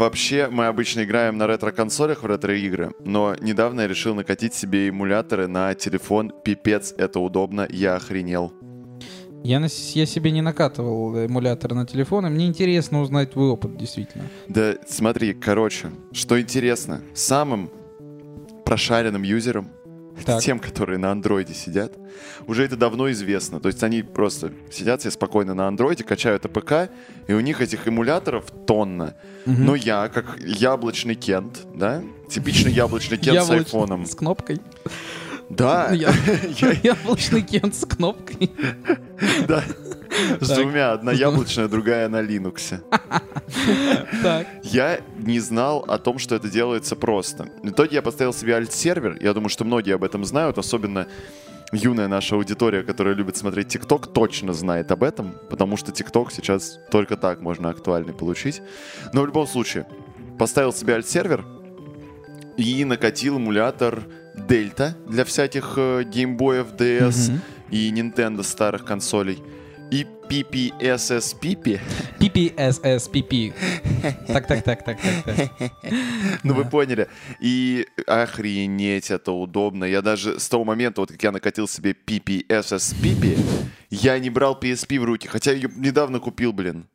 вообще мы обычно играем на ретро-консолях в ретро-игры, но недавно я решил накатить себе эмуляторы на телефон. Пипец, это удобно, я охренел. Я, на, я себе не накатывал эмулятор на телефон, и мне интересно узнать твой опыт, действительно. Да смотри, короче, что интересно, самым прошаренным юзерам, Так. тем, которые на андроиде сидят, уже это давно известно. То есть они просто сидят себе спокойно на андроиде, качают APK, и у них этих эмуляторов тонна. Но я, как яблочный Кент, да, типичный яблочный Кент с айфоном. С кнопкой. Да, Яблочный кент с кнопкой. да. С двумя, одна яблочная, другая на Linux. Я не знал о том, что это делается просто. В итоге я поставил себе альт-сервер. Я думаю, что многие об этом знают, особенно юная наша аудитория, которая любит смотреть ТикТок, точно знает об этом, потому что ТикТок сейчас только так можно актуальный получить. Но в любом случае, поставил себе альт-сервер и накатил эмулятор Дельта для всяких геймбоев DS Мгм. и Nintendo старых консолей. И PPSSPP. PPSSPP. Так, так, так, так, так, так. Ну, вы поняли. И охренеть, это удобно. Я даже с того момента, вот как я накатил себе PPSSPP, я не брал PSP в руки, хотя ее недавно купил, блин.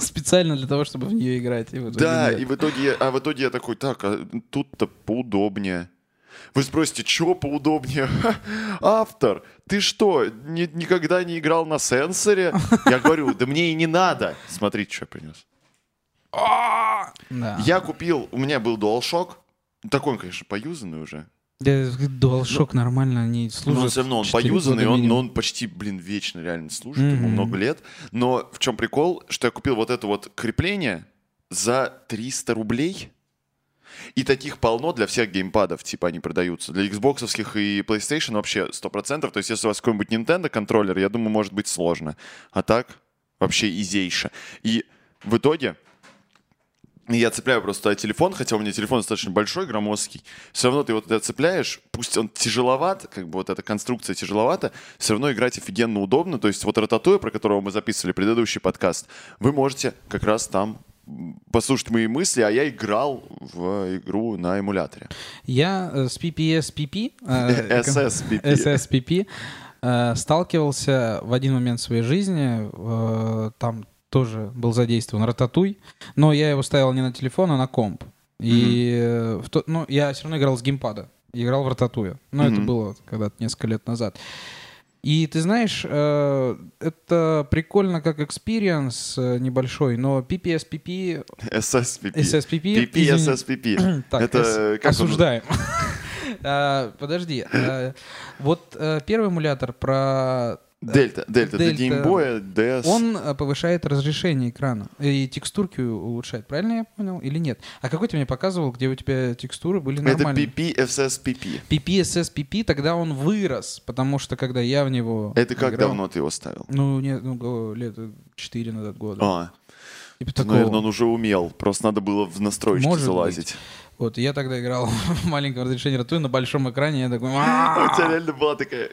Специально для того, чтобы в нее играть. и в Да, и в итоге, а в итоге я такой, так, а тут-то поудобнее. Вы спросите, чего поудобнее? Автор, ты что, ни- никогда не играл на сенсоре? Я говорю, да мне и не надо. Смотрите, что я принес. Да. Я купил, у меня был DualShock. Такой, он, конечно, поюзанный уже. Да, DualShock нормально не служит. Но все равно он 4 поюзанный, он, но он почти, блин, вечно реально служит, ему много лет. Но в чем прикол, что я купил вот это вот крепление за 300 рублей. И таких полно для всех геймпадов, типа они продаются. Для Xbox и PlayStation вообще 100%. То есть если у вас какой-нибудь Nintendo контроллер, я думаю, может быть сложно. А так вообще изейше. И в итоге я цепляю просто телефон, хотя у меня телефон достаточно большой, громоздкий. Все равно ты вот это цепляешь, пусть он тяжеловат, как бы вот эта конструкция тяжеловата, все равно играть офигенно удобно. То есть вот Рататуя, про которого мы записывали предыдущий подкаст, вы можете как раз там послушать мои мысли, а я играл в игру на эмуляторе. Я э, с PPSPP, SSPP. SSPP, сталкивался в один момент своей жизни. э, Там тоже был задействован Рататуй, но я его ставил не на телефон, а на комп. И э, в то- ну, я все равно играл с геймпада. Играл в Рататуя. Но это Мгм. было когда-то несколько лет назад. И ты знаешь, э, это прикольно как experience э, небольшой, но PPSPP, SSPP. SSPP, PP, извини. SSPP. Так, Это с- как осуждаем. А, Подожди. а, Вот э, первый эмулятор про... Дельта, Дельта, для геймбоя, DS. Он э, повышает разрешение экрана и текстурки улучшает. Правильно я понял или нет? А какой ты мне показывал, где у тебя текстуры были Это нормальные? PP, SSPP. PPSSPP, тогда он вырос, потому что когда я в него Это как играл- давно ты его ставил? Ну, нет, ну, лет 4 назад года. А, Типа такого. наверное, он уже умел. Просто надо было в настройки Может залазить. Вот, и я тогда играл в маленьком разрешении ратуя на большом экране, я такой... У тебя реально была такая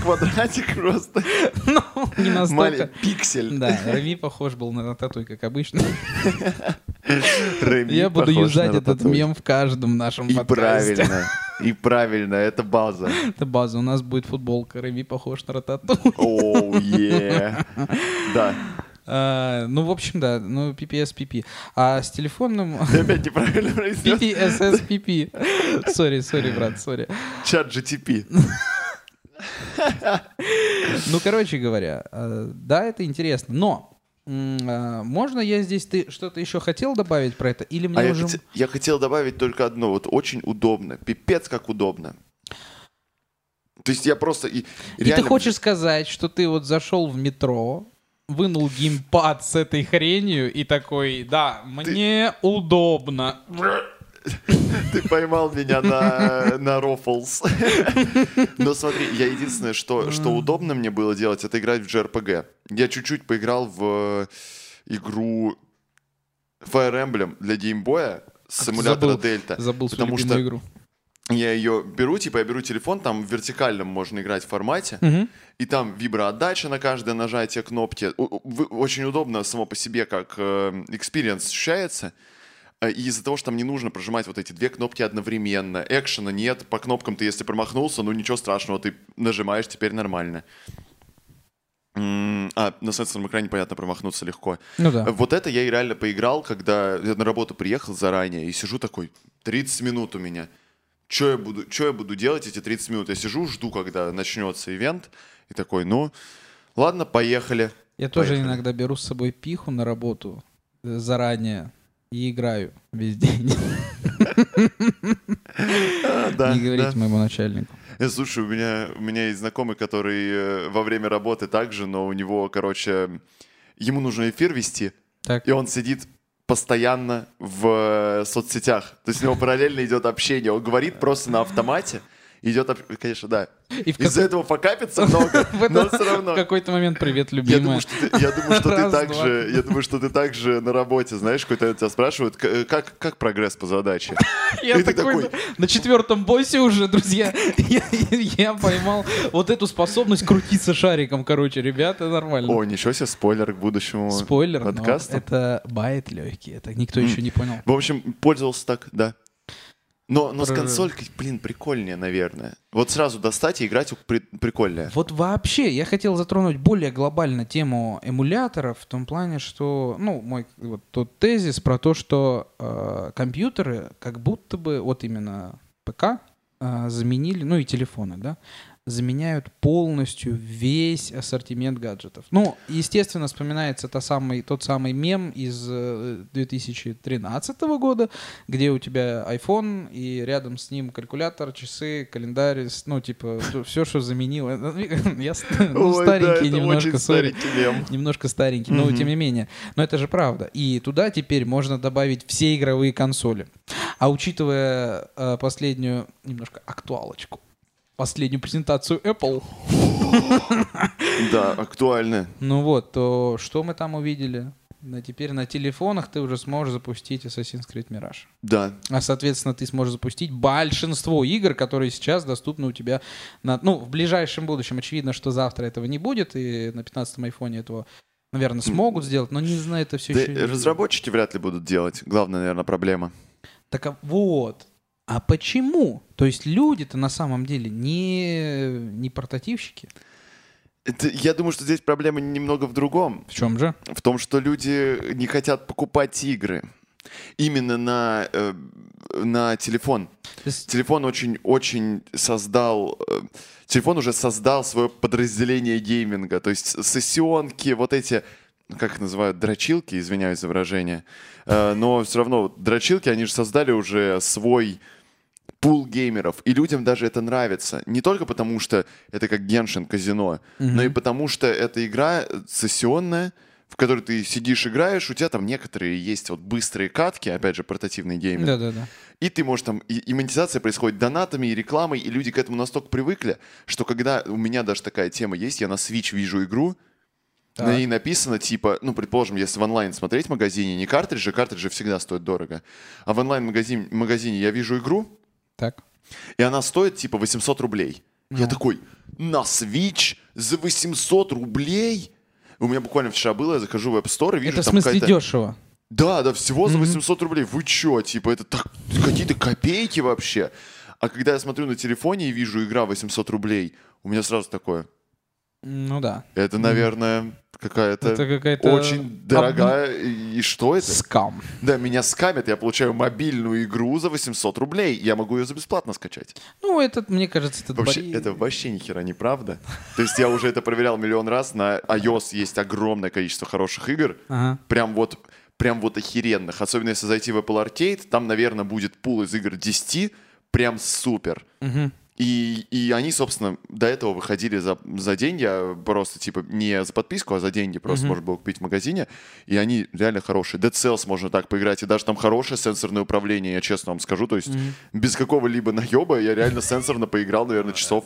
квадратик просто. Ну, не настолько. Пиксель. Да, Реми похож был на татуй, как обычно. Реми Я буду юзать этот мем в каждом нашем И подкасте. правильно. И правильно, это база. Это база. У нас будет футболка. Реми похож на ратату. Oh, yeah. Да. А, Ну, в общем, да. Ну, PPS PP. А с телефонным... Ты опять неправильно произнес. PPSS PP. Sorry, sorry, брат, сори. Chat GTP. Ну, короче говоря, э, да, это интересно. Но а, можно я здесь... Ты что-то еще хотел добавить про это? Или мне А я, уже... хоте- я хотел добавить только одно. Вот очень удобно. Пипец как удобно. То есть я просто... И, И ты реально- хочешь сказать, что ты вот зашел в метро, вынул геймпад с этой хренью и такой, да, мне удобно. Ты поймал меня на, на рофлс. Но смотри, я единственное, что, что удобно мне было делать, это играть в JRPG. Я чуть-чуть поиграл в игру Fire Emblem для геймбоя с эмулятора Забыл- Дельта. Забыл Потому что игру. я ее беру, типа я беру телефон, там в вертикальном можно играть формате, Мгм. и там виброотдача на каждое нажатие кнопки. Очень удобно само по себе, как experience ощущается. А, И из-за того, что там не нужно прожимать вот эти две кнопки одновременно, экшена нет, по кнопкам ты, если промахнулся, ну ничего страшного, ты нажимаешь, теперь нормально. А, на сенсорном экране, понятно, промахнуться легко. Ну да. Вот это я и реально поиграл, когда я на работу приехал заранее и сижу такой, 30 минут у меня. Что я буду, чё я буду делать эти 30 минут? Я сижу, жду, когда начнется ивент, и такой, ну, ладно, поехали. Я тоже Поехали. иногда беру с собой пиху на работу э, заранее и играю весь день. Не говорите моему начальнику. Э, Слушай, у меня, у меня есть знакомый, который э, во время работы также, но у него, короче, ему нужно эфир вести, Так. и он сидит постоянно в э, соцсетях. То есть у него параллельно идет общение. Он говорит просто на автомате. Идет, конечно, да. И Из-за этого покапится много, но все равно. В какой-то момент привет, Я любимая. думаю, что ты, я думаю, что ты Раз, так два. же, я думаю, что ты так же на работе, знаешь, какой-то тебя спрашивают, «К- э, как, как прогресс по задаче? Я И такой, такой- на четвертом боссе уже, друзья, я, я поймал вот эту способность крутиться шариком, короче, ребята, нормально. О, ничего себе, спойлер к будущему Спойлер, подкасту. это байт легкий, это никто еще не понял. В общем, пользовался так, да. Но, но с консолькой, блин, прикольнее, наверное. Вот сразу достать и играть при- прикольнее. Вот вообще, я хотел затронуть более глобально тему эмуляторов в том плане, что, ну, мой вот тот тезис про то, что э, компьютеры как будто бы, вот именно ПК, э, заменили, ну и телефоны, да, заменяют полностью весь ассортимент гаджетов. Ну, естественно, вспоминается та самый, тот самый мем из э, 2013 года, где у тебя iPhone и рядом с ним калькулятор, часы, календарь, ну, типа, все, что заменило. Я ну, Ой, старенький немножко, сори. Немножко старенький, но тем не менее. Но это же правда. И туда теперь можно добавить все игровые консоли. А учитывая э, последнюю немножко актуалочку, последнюю презентацию Apple, Да, актуально. ну вот, то что мы там увидели? На теперь на телефонах ты уже сможешь запустить Assassin's Creed Mirage. Да. А, соответственно, ты сможешь запустить большинство игр, которые сейчас доступны у тебя на... Ну, в ближайшем будущем. Очевидно, что завтра этого не будет, и на 15-м айфоне этого, наверное, смогут сделать, но не знаю, это все Да, еще... разработчики вряд ли будут делать. Главная, наверное, проблема. Так а вот. А почему? То есть люди-то на самом деле не, не портативщики. Это- я думаю, что здесь проблема немного в другом. В чем же? В том, что люди не хотят покупать игры. Именно на, э, на телефон. Есть- Телефон очень-очень создал... э, Телефон уже создал свое подразделение гейминга. То есть сессионки, вот эти, как их называют, дрочилки, извиняюсь за выражение. Э, Но все равно дрочилки, они же создали уже свой пул геймеров. И людям даже это нравится. Не только потому, что это как Геншин казино, но и потому, что это игра сессионная, в которой ты сидишь, играешь, у тебя там некоторые есть вот быстрые катки, опять же, портативный гейминг. Да-да-да. И ты можешь там, и, и монетизация происходит донатами и рекламой, и люди к этому настолько привыкли, что когда у меня даже такая тема есть, я на Switch вижу игру, Так. на ней написано типа, ну, предположим, если в онлайн смотреть в магазине, не картриджи, картриджи всегда стоят дорого, а в онлайн-магазине магазине я вижу игру, Так. и она стоит типа 800 рублей. Я такой, на Switch за 800 рублей? У меня буквально вчера было, я захожу в App Store и вижу это в там смысле какая-то... дешево. Да, да, всего за 800 рублей. Вы чё? Типа, это так какие-то копейки вообще. А когда я смотрю на телефоне и вижу игра 800 рублей, у меня сразу такое, Ну да. это, наверное, какая-то Это какая-то очень дорогая. И, и что это? Скам. Да, меня скамят, я получаю мобильную игру за 800 рублей. Я могу ее за бесплатно скачать. Ну, этот, мне кажется, этот Вообще, бори- это вообще ни хера не правда. То есть я уже это проверял миллион раз. На iOS есть огромное количество хороших игр. Ага. Прям вот, прям вот охеренных. Особенно если зайти в Apple Arcade, там, наверное, будет пул из игр 10. Прям супер. Мгм. И, и они, собственно, до этого выходили за, за деньги, а просто, типа, не за подписку, а за деньги. Просто можно было купить в магазине. И они реально хорошие. Dead Cells можно так поиграть. И даже там хорошее сенсорное управление, я честно вам скажу. То есть без какого-либо наеба я реально сенсорно поиграл, наверное, часов,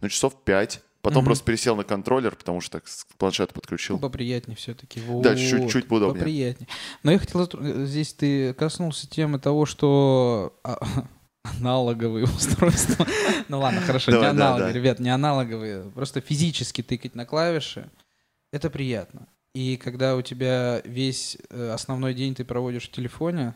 ну, часов 5. Потом просто пересел на контроллер, потому что так с планшета подключил. Поприятнее все-таки. Да, чуть-чуть поудобнее. Поприятнее. Но я хотел... затр- Здесь ты коснулся темы того, что а, аналоговые устройства. Ну ладно, хорошо, не Давай, аналоговые, да. ребят, не аналоговые. Просто физически тыкать на клавиши, это приятно. И когда у тебя весь э, основной день ты проводишь в телефоне,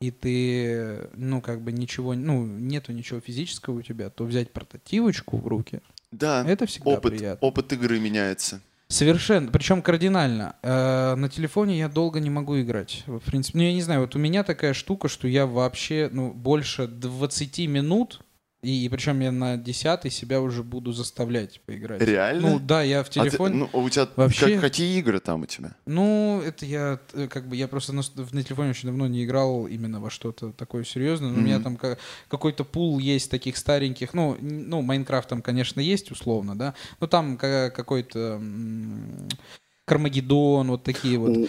и ты, ну, как бы ничего, ну, нету ничего физического у тебя, то взять портативочку в руки, Да, это всегда опыт, приятно. опыт игры меняется. Совершенно, причем кардинально. Э, На телефоне я долго не могу играть. В принципе, ну я не знаю, вот у меня такая штука, что я вообще, ну, больше 20 минут, и, причем я на 10 себя уже буду заставлять поиграть. Реально? Ну да, я в А ты- телефоне. ну, а у тебя Вообще- как- какие игры там у тебя? Ну, это я, э, как бы, я просто на, на телефоне очень давно не играл именно во что-то такое серьезное. Но У меня там ка- какой-то пул есть таких стареньких, ну, ну, Майнкрафт там, конечно, есть условно, да, но там ка- какой-то м, Кармагеддон, вот такие вот.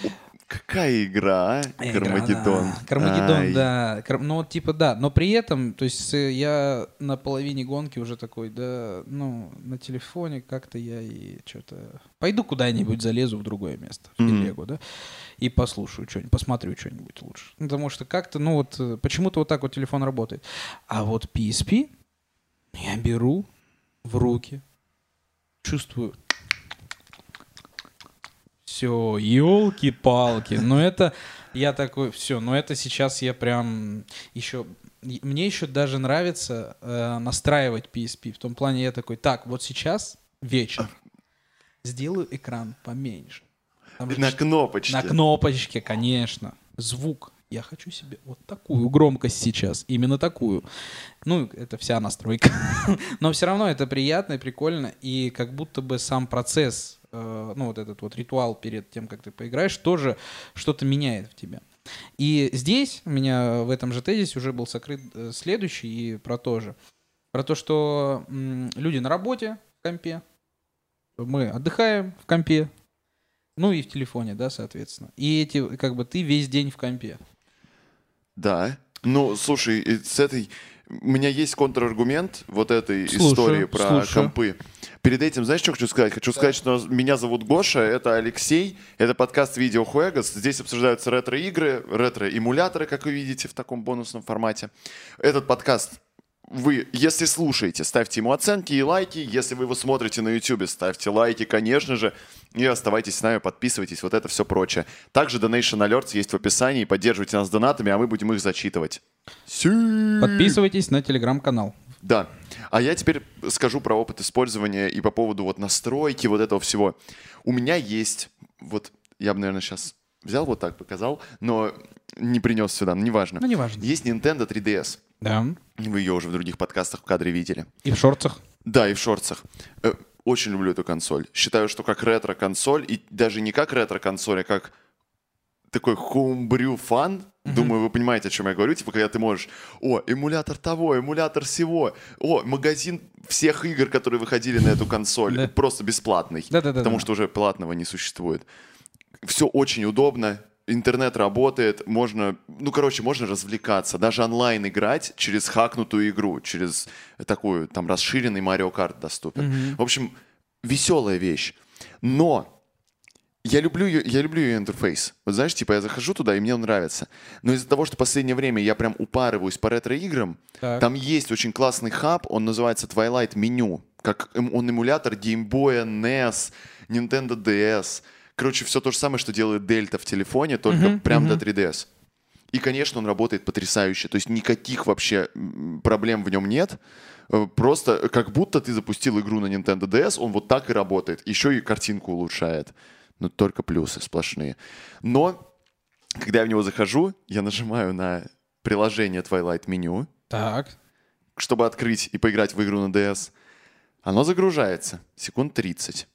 Какая игра, а? Игра, Кармагеддон. да. Кармагеддон, Ай. да. Кар- Ну, типа, да. Но при этом, то есть э, я на половине гонки уже такой, да, ну, на телефоне как-то я и что-то... Пойду куда-нибудь залезу в другое место, в телегу, да, и послушаю что-нибудь, посмотрю что-нибудь лучше. Потому что как-то, ну, вот э, почему-то вот так вот телефон работает. А вот PSP я беру в руки, чувствую, все, елки-палки. Но это я такой, все, но это сейчас я прям еще мне еще даже нравится э, настраивать PSP. В том плане я такой, так, вот сейчас вечер. Сделаю экран поменьше. Там же На ч- кнопочке. на кнопочке, конечно. Звук. Я хочу себе вот такую громкость сейчас. Именно такую. Ну, это вся настройка. Но все равно это приятно и прикольно. И как будто бы сам процесс, э, ну, вот этот вот ритуал перед тем, как ты поиграешь, тоже что-то меняет в тебе. И здесь у меня в этом же тезисе уже был сокрыт э, следующий и про то же. Про то, что люди на работе в компе, мы отдыхаем в компе, ну и в телефоне, да, соответственно. И эти, как бы, ты весь день в компе. Да. Ну, слушай, и с этой... У меня есть контраргумент вот этой Слушаю, истории про слушаю. компы. Перед этим, знаешь, что хочу сказать? Хочу сказать, что меня зовут Гоша, это Алексей, это подкаст Видео Хуэгас. Здесь обсуждаются ретро-игры, ретро-эмуляторы, как вы видите, в таком бонусном формате. Этот подкаст вы, если слушаете, ставьте ему оценки и лайки. Если вы его смотрите на YouTube, ставьте лайки, конечно же. И оставайтесь с нами, подписывайтесь, вот это все прочее. Также Donation Alerts есть в описании. Поддерживайте нас донатами, а мы будем их зачитывать. Подписывайтесь на телеграм-канал. Да. А я теперь скажу про опыт использования и по поводу вот настройки вот этого всего. У меня есть, вот я бы, наверное, сейчас взял вот так, показал, но не принес сюда, ну неважно. Ну, неважно. Есть Nintendo 3DS. Да. Вы ее уже в других подкастах в кадре видели. И в шорцах. Да, и в шорцах. Очень люблю эту консоль. Считаю, что как ретро-консоль, и даже не как ретро-консоль, а как такой хоумбрю фан. Думаю, вы понимаете, о чем я говорю. Типа, когда ты можешь, о, эмулятор того, эмулятор всего, о, магазин всех игр, которые выходили на эту консоль, Да. просто бесплатный. Да-да-да-да. Потому что уже платного не существует. Все очень удобно. Интернет работает, можно, ну, короче, можно развлекаться, даже онлайн играть через хакнутую игру, через такую, там, расширенный Mario Kart доступен. В общем, веселая вещь. Но я люблю, ее, я люблю ее интерфейс. Вот знаешь, типа я захожу туда, и мне он нравится. Но из-за того, что в последнее время я прям упарываюсь по ретро-играм, Так. там есть очень классный хаб, он называется Twilight Menu. Как эм- он эмулятор Game Boy, NES, Nintendo DS. Короче, все то же самое, что делает Delta в телефоне, только прям до 3DS. И, конечно, он работает потрясающе. То есть никаких вообще проблем в нем нет. Э, Просто как будто ты запустил игру на Nintendo DS, он вот так и работает. Еще и картинку улучшает. Но только плюсы сплошные. Но, когда я в него захожу, я нажимаю на приложение Twilight Menu, Так. чтобы открыть и поиграть в игру на DS. Оно загружается. Секунд 30.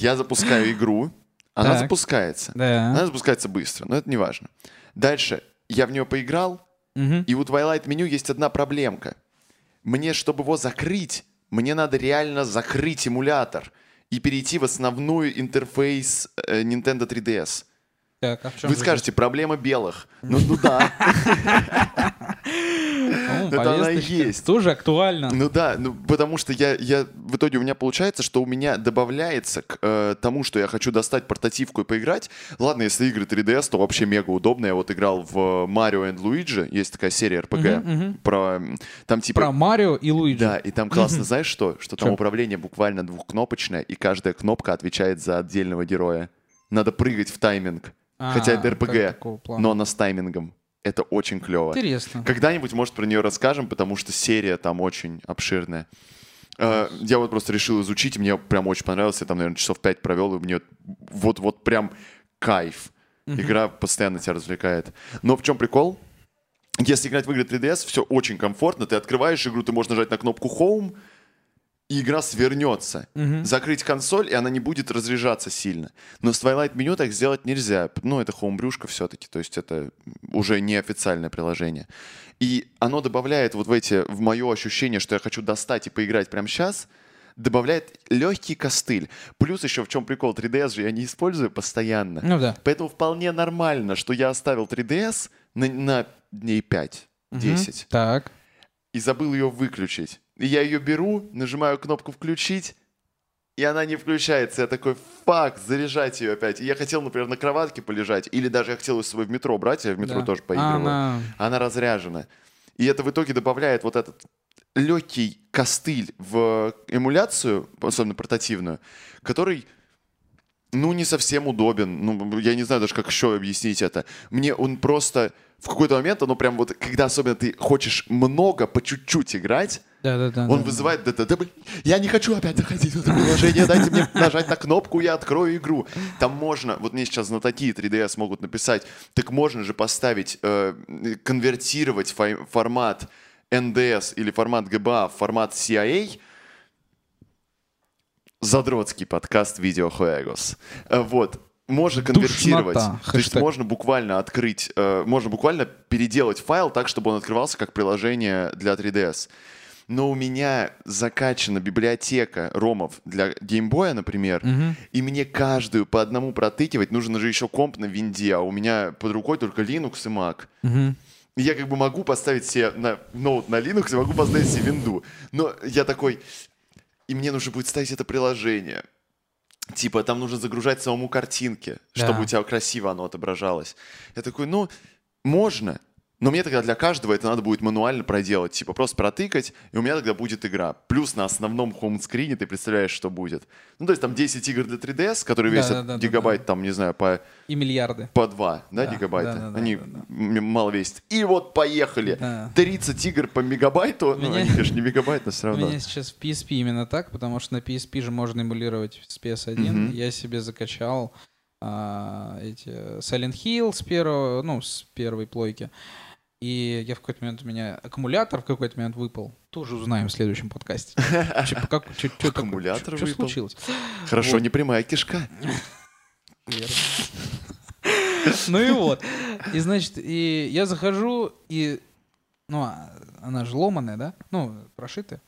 Я запускаю игру. Она Так. запускается. Да. Она запускается быстро, но это не важно. Дальше. Я в нее поиграл, и у Twilight меню есть одна проблемка. Мне, чтобы его закрыть, мне надо реально закрыть эмулятор и перейти в основную интерфейс э, Nintendo 3DS. Так, а в чем Вы же скажете, проблема белых. Ну, ну да. Ну, Это она и есть. Тоже актуально. Ну да, ну потому что я, я в итоге у меня получается, что у меня добавляется к э, тому, что я хочу достать портативку и поиграть. Ладно, если игры 3DS, то вообще мега удобно. Я вот играл в Mario and Luigi, есть такая серия RPG про м, там типа Про Марио и Луиджи. да, и там классно, знаешь что? Что там Чё? управление буквально двухкнопочное, и каждая кнопка отвечает за отдельного героя. Надо прыгать в тайминг. Хотя это А, RPG, такого плана. но она с таймингом. Это очень клево. Интересно. Когда-нибудь, может, про нее расскажем, потому что серия там очень обширная. Э, Я вот просто решил изучить, мне прям очень понравилось. Я там, наверное, часов пять провел, и мне вот, вот прям кайф. Игра постоянно тебя развлекает. Но в чем прикол? Если играть в игры 3DS, все очень комфортно. Ты открываешь игру, ты можешь нажать на кнопку Home, и игра свернется. Закрыть консоль, и она не будет разряжаться сильно. Но с Twilight меню так сделать нельзя. Ну, это хоумбрюшка все-таки, то есть это уже не официальное приложение. И оно добавляет вот в эти, в мое ощущение, что я хочу достать и поиграть прямо сейчас, добавляет легкий костыль. Плюс еще в чем прикол, 3DS же я не использую постоянно. Ну да. Поэтому вполне нормально, что я оставил 3DS на, на дней 5-10 Так. и забыл ее выключить. Я ее беру, нажимаю кнопку включить, и она не включается. Я такой, фак, заряжать ее опять. И я хотел, например, на кроватке полежать, или даже я хотел ее с собой в метро брать, я в метро Да. тоже поигрываю. она- Она разряжена. И это в итоге добавляет вот этот легкий костыль в эмуляцию, особенно портативную, который ну, не совсем удобен. Ну, я не знаю даже, как еще объяснить это. Мне он просто в какой-то момент, оно прям вот, когда особенно ты хочешь много, по чуть-чуть играть, Да-да-да. он да. вызывает, да, да, да, блин, я не хочу опять заходить в это приложение, дайте мне нажать на кнопку, я открою игру. Там можно, вот мне сейчас знатоки 3DS могут написать, так можно же поставить, э, конвертировать фай- формат NDS или формат GBA в формат CIA, задротский подкаст Видео Хуэгос. Э, Вот. Можно конвертировать. Душнота. То есть можно буквально открыть, э, можно буквально переделать файл так, чтобы он открывался как приложение для 3DS. Но у меня закачана библиотека ромов для геймбоя, например, и мне каждую по одному протыкивать. Нужно же еще комп на винде, а у меня под рукой только Linux и Mac. И я как бы могу поставить себе на ноут на Linux и могу поставить себе винду. Но я такой, и мне нужно будет ставить это приложение. Типа, там нужно загружать самому картинки, Да. чтобы у тебя красиво оно отображалось. Я такой, ну, можно. Но мне тогда для каждого это надо будет мануально проделать. Типа, просто протыкать, и у меня тогда будет игра. Плюс на основном хоум-скрине ты представляешь, что будет. Ну, то есть там 10 игр для 3DS, которые весят Да-да-да-да-да. гигабайт, там, не знаю, по И миллиарды. по 2, да, Да, гигабайта? да, да, да, Они да, да. мало весят. И вот поехали. Да. 30 игр по мегабайту. Ну, Меня- они, конечно, не мегабайт, но все У равно. меня сейчас в PSP именно так, потому что на PSP же можно эмулировать с PS1. Мгм. Я себе закачал а, эти Silent Hill с первого, ну, с первой плойки. И я в какой-то момент у меня аккумулятор в какой-то момент выпал. Тоже узнаем в следующем подкасте. Аккумулятор выпал? случилось? Хорошо, не прямая кишка. Ну и вот. И значит, и я захожу, и... Ну, а она же ломаная, да? Ну, прошитая.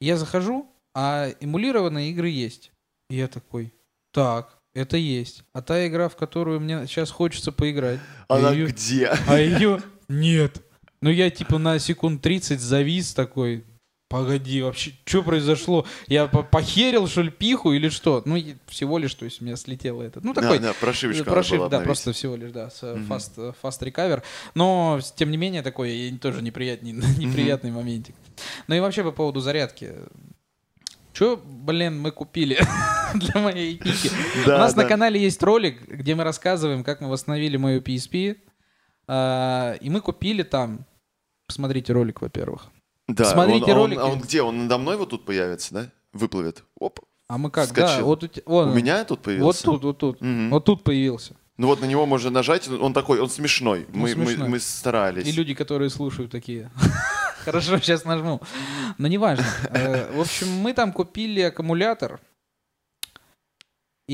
Я захожу, а эмулированные игры есть. И я такой, так, это есть. А та игра, в которую мне сейчас хочется поиграть, Она её- где? а ее нет. Ну я типа на секунд 30 завис такой, погоди, вообще, что произошло? Я по- похерил, что ли, пиху или что? Ну, всего лишь, то есть у меня слетело это. Ну, такой Да, да, прошивочка Прошив, да, обновить. просто всего лишь, да, с э, Мгм. fast, э, fast recover. Но, тем не менее, такой э, тоже неприятный, неприятный моментик. Ну и вообще по поводу зарядки. Че, блин, мы купили для моей пики? Да, У нас на канале есть ролик, где мы рассказываем, как мы восстановили мою PSP. А, И мы купили там... Посмотрите ролик, во-первых. Да, Смотрите он- а он- ролики. А он где? Он надо мной вот тут появится, да? Выплывет. Оп. А мы как? Да, вот у, те- вон У меня тут Вот появился? тут, вот тут. Мгм. Вот тут появился. Ну вот на него можно нажать, он такой, он смешной. Он Мы, мы- смешной. мы старались. И люди, которые слушают, такие. Хорошо, сейчас нажму. Но неважно. Э, В общем, мы там купили аккумулятор.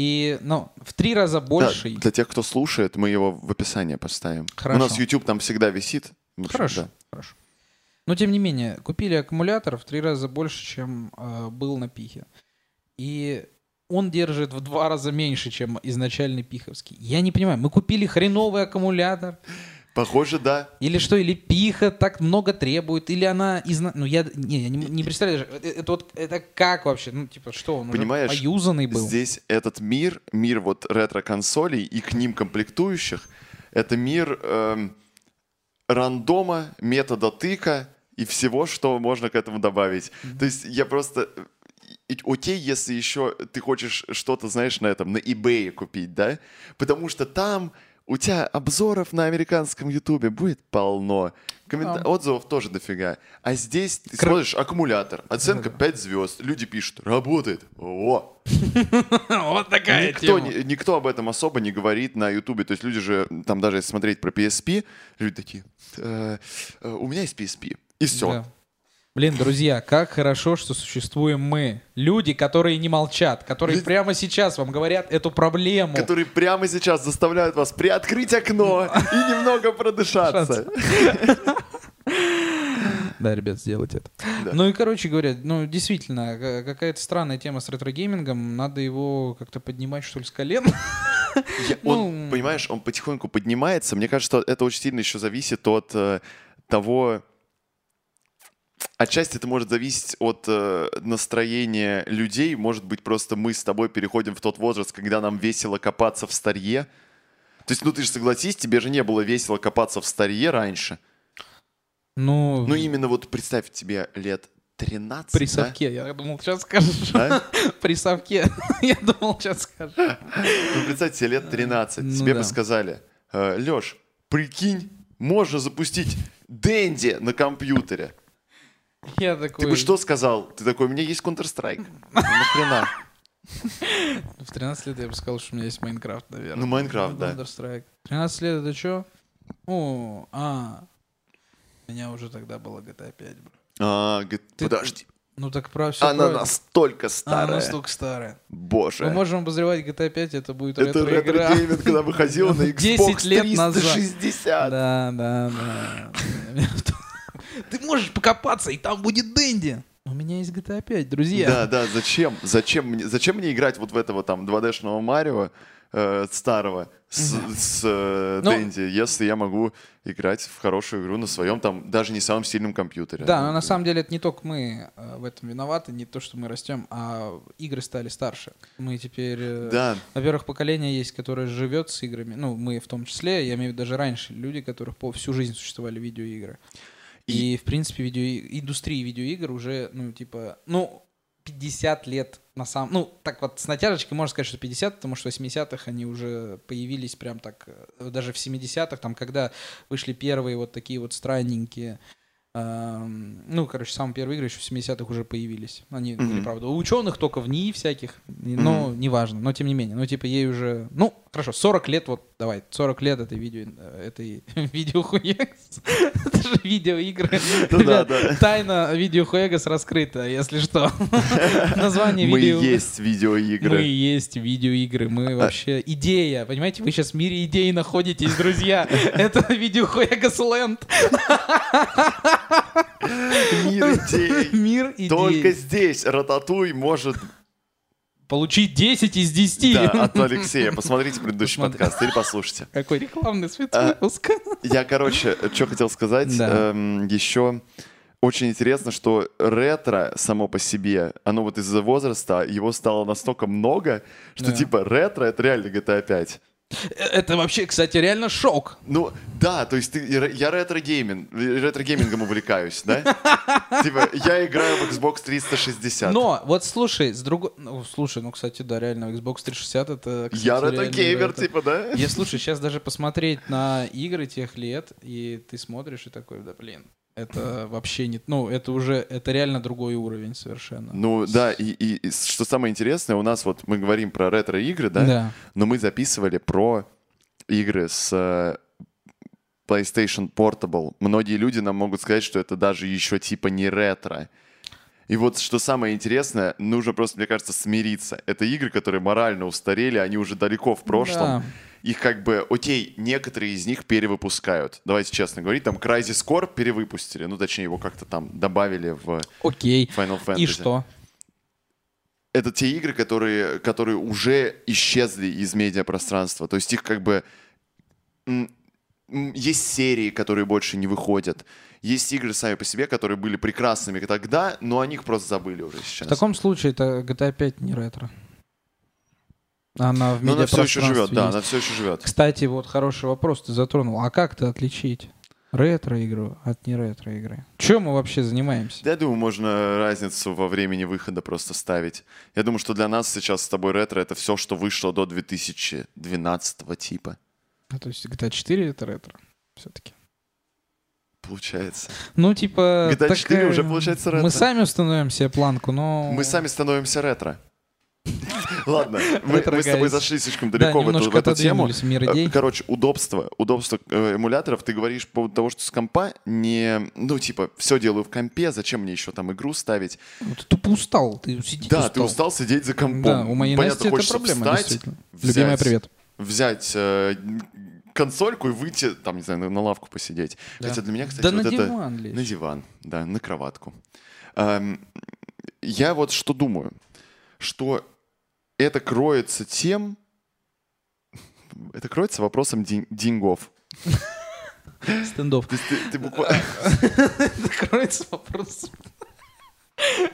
И, ну, в три раза Да, больше. для тех, кто слушает, мы его в описании поставим. Хорошо. У нас YouTube там всегда висит. Общем, Хорошо, да. хорошо. Но тем не менее, купили аккумулятор в три раза больше, чем э, был на пихе. И он держит в два раза меньше, чем изначальный пиховский. Я не понимаю, мы купили хреновый аккумулятор. Похоже, да. Или что, или пиха так много требует, или она изна... Ну, я, не, я не, не представляю даже, э, это вот, это как вообще? Ну, типа, что, он Понимаешь, уже поюзанный был? Здесь этот мир, мир вот ретро-консолей и к ним комплектующих, это мир эм, рандома, метода тыка и всего, что можно к этому добавить. То есть я просто... Окей, если еще ты хочешь что-то, знаешь, на этом, на eBay купить, да? Потому что там у тебя обзоров на американском ютубе будет полно. Коммента- Да. Отзывов тоже дофига. А здесь ты Кр- смотришь аккумулятор, оценка 5 звезд. Люди пишут, работает. О, Вот такая никто, не- никто об этом особо не говорит на Ютубе. То есть люди же, там даже если смотреть про PSP, люди такие, «Э, э, у меня есть PSP. И все. Да. Блин, друзья, как хорошо, что существуем мы. Люди, которые не молчат, которые прямо сейчас вам говорят эту проблему. Которые прямо сейчас заставляют вас приоткрыть окно и немного продышаться. Да, ребят, сделать это. Да. Ну и, короче говоря, ну, действительно, ка- какая-то странная тема с ретро-геймингом. Надо его как-то поднимать, что ли, с колен. Я- Он, Ну, понимаешь, он потихоньку поднимается. Мне кажется, что это очень сильно еще зависит от э, того... Отчасти это может зависеть от э, настроения людей. Может быть, просто мы с тобой переходим в тот возраст, когда нам весело копаться в старье. То есть, ну ты же согласись, тебе же не было весело копаться в старье раньше. Ну, Ну именно вот представь, тебе лет 13, при да? совке. Я думал, сейчас скажешь. А? При совке. Я думал, сейчас скажешь. Ну, представь, тебе лет 13. Ну тебе да. бы сказали, Леш, прикинь, можно запустить Дэнди на компьютере. Я такой... Ты бы что сказал? Ты такой, у меня есть Counter-Strike. Нахрена? В 13 лет я бы сказал, что у меня есть Майнкрафт, наверное. Ну, Майнкрафт, да. Counter-Strike. 13 лет это что? О, а. У меня уже тогда было GTA 5, бро. А, подожди. Ну так прав все Она настолько старая. настолько старая. Боже. Мы можем обозревать GTA 5, это будет Это ретро-игра. ретро-гейминг, когда выходил на 10 Xbox лет назад. 360. Да, да, да. Ты можешь покопаться, и там будет Дэнди. У меня есть GTA 5, друзья. Да, да, зачем? Зачем мне, зачем мне играть вот в этого там 2D-шного Марио э, старого с, с э, Ну- Дэнди, если я могу играть в хорошую игру на своем там даже не самом сильном компьютере? Да, но на самом деле это не только мы э, в этом виноваты, не то, что мы растем, а игры стали старше. Мы теперь... э, Да, Во-первых, поколение есть, которое живет с играми. Ну, мы в том числе, я имею в виду даже раньше, люди, которых по всю жизнь существовали видеоигры. И, в принципе, видео... индустрии видеоигр уже, ну, типа, ну, 50 лет на самом... Ну, так вот, с натяжечкой можно сказать, что 50, потому что в 80-х они уже появились прям так, э, даже в 70-х, там, когда вышли первые вот такие вот странненькие... эм, ну, короче, самые первые игры еще в 70-х уже появились. Они были, Мгм. правда, у ученых только в НИИ всяких, но неважно, но тем не менее. Ну, типа, ей уже... Ну, хорошо, 40 лет, вот, давай, 40 лет этой видео... этой видеохуекс. Это же видеоигры. Тайна видеохуегас раскрыта, если что. Название мы видео... есть Мы и видеоигры. есть видеоигры, мы вообще идея, понимаете, вы сейчас в мире идей находитесь, друзья. Это видеохуегас ленд, Мир идей. мир идей. Только здесь Рататуй может Получить 10 из 10. да, от Алексея. Посмотрите предыдущий Посмотри. подкаст или послушайте. Какой рекламный А, спецвыпуск. Я, короче, что хотел сказать. Да. эм, еще очень интересно, что ретро само по себе, оно вот из-за возраста, его стало настолько много, что Да. типа ретро — это реально GTA 5. Это вообще, кстати, реально шок. Ну, да, то есть ты, я ретро-гейминг, ретро-геймингом увлекаюсь, да? Типа, я играю в Xbox 360. Но вот слушай, с другой... Ну, слушай, ну, кстати, да, реально, Xbox 360 это... кстати, Я ретро-геймер, ретро. типа, да? Я слушай, сейчас даже посмотреть на игры тех лет, и ты смотришь и такой, да блин, это вообще не... Ну, это уже, это реально другой уровень совершенно. Ну, да, и, и- и что самое интересное, у нас вот мы говорим про ретро-игры, да? Да. Но мы записывали про игры с э, PlayStation Portable. Многие люди нам могут сказать, что это даже еще типа не ретро. И вот что самое интересное, нужно просто, мне кажется, смириться. Это игры, которые морально устарели, они уже далеко в прошлом. Да. Их как бы, окей, некоторые из них перевыпускают. Давайте честно говорить, там Crysis Core перевыпустили. Ну, точнее, его как-то там добавили в Окей. Final Fantasy. И что? это те игры, которые, которые уже исчезли из медиапространства. То есть их как бы... Есть серии, которые больше не выходят. Есть игры сами по себе, которые были прекрасными тогда, но о них просто забыли уже сейчас. В таком случае это GTA 5 не ретро. Она в но она все еще живет, да, есть. она все еще живет. Кстати, вот хороший вопрос ты затронул. А как то отличить ретро-игру от не ретро-игры? Чем мы вообще занимаемся? Да, я думаю, можно разницу во времени выхода просто ставить. Я думаю, что для нас сейчас с тобой ретро — это все, что вышло до 2012 типа. А то есть GTA 4 это ретро все-таки. Получается. Ну, типа... GTA 4 такая- уже получается ретро. Мы сами установим себе планку, но... Мы сами становимся ретро. Ладно, мы, мы с тобой зашли слишком да, далеко в, эту, в эту тему. Э. Короче, удобство, удобство э, эмуляторов. Ты говоришь по поводу того, что с компа не... Ну, типа, все делаю в компе, зачем мне еще там игру ставить? Ну, Ты тупо устал, ты сидеть Да, устал. ты устал сидеть за компом. Да, у моей Понятно, Насти это проблема, встать, взять- Любимая, привет. взять э, консольку и выйти, там, не знаю, на, на лавку посидеть. Да. Хотя для меня, кстати, Да вот на это... диван лечь. На диван, да, на кроватку. Эм, я вот что думаю, что это кроется тем, это кроется вопросом день- деньгов. Стендов. Ты, буквально... Закроется вопрос.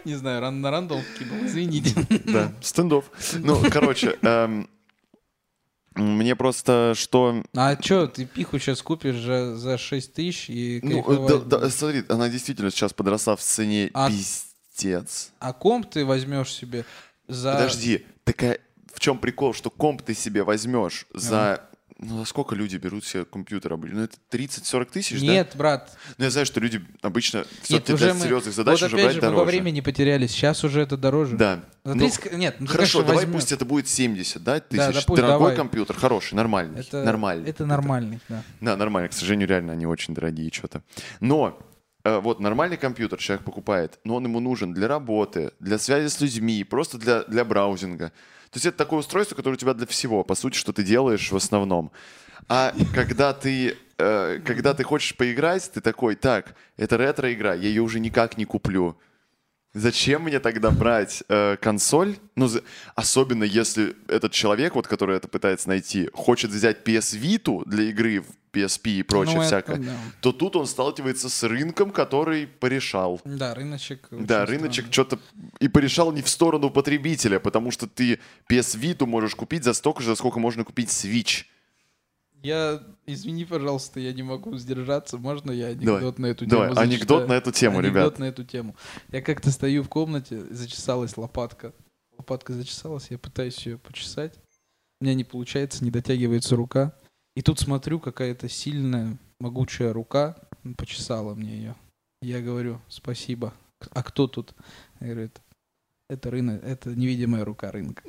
Не знаю, ран на рандом кинул, извините. Да, стендов. Ну, короче, мне просто что... А чё, ты пиху сейчас купишь же за 6 тысяч и Ну, э, да, да, смотри, она действительно сейчас подросла в цене А- пиздец. А комп ты возьмешь себе за... Подожди, такая... В чем прикол, что комп ты себе возьмешь за... Ну, за сколько люди берут себе компьютер обычно? Ну, это 30-40 тысяч, да? Нет, брат. Ну, я знаю, что люди обычно Нет, уже для мы... серьезных задач вот уже опять брать же, дороже. мы во времени потерялись. Сейчас уже это дороже. Да. За Ну, 30... Нет, ну Хорошо, давай возьмёшь. пусть это будет 70, да, Да, тысяч. допустим, Дорогой давай. компьютер, хороший, нормальный. Это нормальный. Это нормальный, да. Да, нормально. К сожалению, реально они очень дорогие что-то. Но э, вот нормальный компьютер человек покупает, но он ему нужен для работы, для связи с людьми, просто для, для браузинга. То есть это такое устройство, которое у тебя для всего, по сути, что ты делаешь в основном. А когда ты, э, когда ты хочешь поиграть, ты такой, так, это ретро-игра, я ее уже никак не куплю. Зачем мне тогда брать э, консоль? Ну, за- особенно если этот человек, вот, который это пытается найти, хочет взять PS Vita для игры в PSP и прочее Ну, это всякое, да. то тут он сталкивается с рынком, который порешал. Да, рыночек. Да, рыночек что-то и порешал не в сторону потребителя, потому что ты PS Vita можешь купить за столько же, за сколько можно купить Switch. Я, извини, пожалуйста, я не могу сдержаться. Можно я Давай. анекдот на эту Давай, тему анекдот зачитаю? на эту тему, анекдот ребят. на эту тему. Я как-то стою в комнате, зачесалась лопатка. Лопатка зачесалась, я пытаюсь ее почесать. У меня не получается, не дотягивается рука. И тут смотрю, какая-то сильная, могучая рука почесала мне ее. Я говорю, спасибо. А кто тут? Я говорю, это, рынок, это невидимая рука рынка.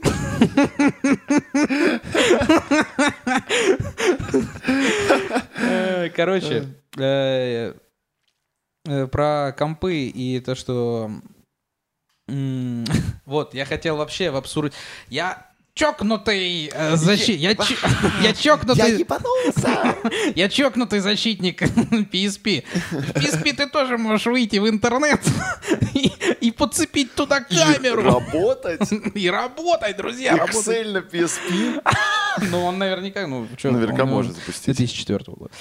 Э, Короче, э, э, про компы и то, что... Вот, я хотел вообще в абсурд... Я чокнутый э, защи- Я ч- я чокнутый... ебанулся! Я чокнутый защитник PSP. В PSP ты тоже можешь выйти в интернет и, и подцепить туда камеру. Работать? И работать, друзья, работать. Excel на PSP? Ну, он наверняка, ну, чё, Наверняка он, э, может запустить. 2004 года.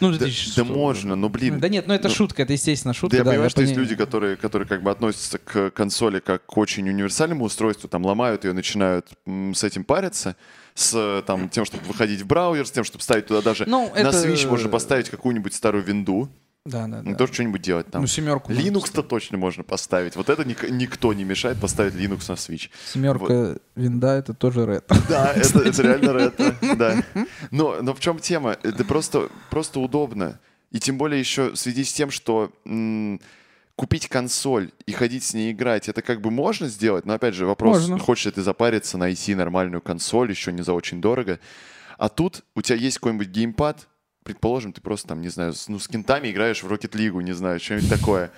Ну, Да, 2006 да можно, но, блин, Да нет, ну это ну, шутка, это естественно шутка. Да я понимаю, я что есть пони- люди, которые, которые как бы относятся к консоли как к очень универсальному устройству, там ломают ее, начинают м, с этим париться, с там, тем, чтобы выходить в браузер, с тем, чтобы ставить туда даже... Ну, На это- Switch можно поставить какую-нибудь старую винду, Да, да, ну, да. тоже что-нибудь делать там. Ну, семерку. Linux-то точно можно поставить. Вот это ник- никто не мешает поставить Linux на Switch. Семерка винда это тоже ретро. Да, это, это реально ретро, да. Но, но в чем тема? Это просто, просто удобно. И тем более еще в связи с тем, что м, купить консоль и ходить с ней играть, это как бы можно сделать, но опять же вопрос, Можно. хочешь ли ты запариться, найти нормальную консоль, еще не за очень дорого. А тут у тебя есть какой-нибудь геймпад, предположим, ты просто там, не знаю, с, ну, с кентами играешь в Rocket League, не знаю, что-нибудь такое.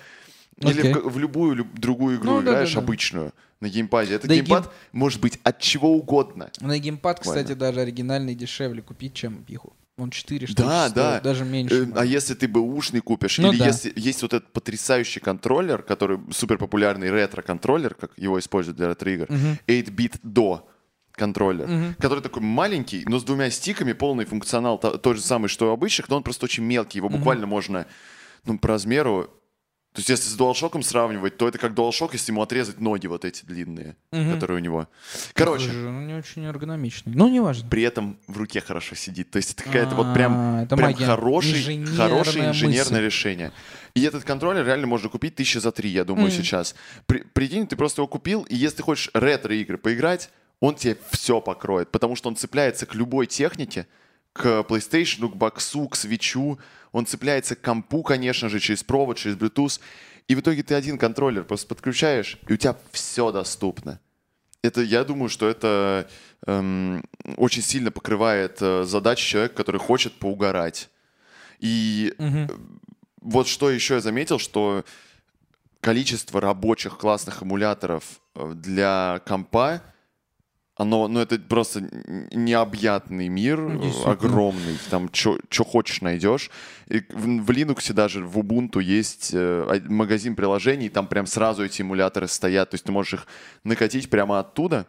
Или Окей. в, в любую люб- другую игру Ну, да, играешь да, да. обычную на геймпаде. Это Да геймпад может быть от чего угодно. На геймпад, Буквально. кстати, даже оригинальный дешевле купить, чем пиху. Он 4 штуки Да, стоит, да. даже меньше. Э, А если ты бэушный купишь, Ну или да. если есть вот этот потрясающий контроллер, который супер популярный ретро-контроллер, как его используют для ретро-игр, Мгм. 8-bit до контроллер, Мгм. который такой маленький, но с двумя стиками, полный функционал, то- тот же самый, что у обычных, но он просто очень мелкий, его буквально можно, ну, по размеру, то есть если с DualShock сравнивать, то это как DualShock, если ему отрезать ноги вот эти длинные, Мгм. которые у него. Короче, Слушай, ну, не очень эргономичный. Ну, неважно. при этом в руке хорошо сидит. То есть это какая-то вот прям, А, это прям магия. хороший, Инженерная хорошее инженерное мысль. решение. И этот контроллер реально можно купить тысячи за три, я думаю, Мгм. сейчас. При- прикинь, ты просто его купил, и если ты хочешь ретро-игры поиграть, он тебе все покроет, потому что он цепляется к любой технике, к PlayStation, к боксу, к свечу. Он цепляется к компу, конечно же, через провод, через Bluetooth. И в итоге ты один контроллер просто подключаешь, и у тебя все доступно. Это, я думаю, что это эм, очень сильно покрывает э, задачи человека, который хочет поугарать. И э, вот что еще я заметил, что количество рабочих классных эмуляторов э, для компа, оно, ну это просто необъятный мир, Ну, э, огромный, там что хочешь найдешь. И в, в Linux даже, в Ubuntu есть э, а- магазин приложений, там прям сразу эти эмуляторы стоят, то есть ты можешь их накатить прямо оттуда.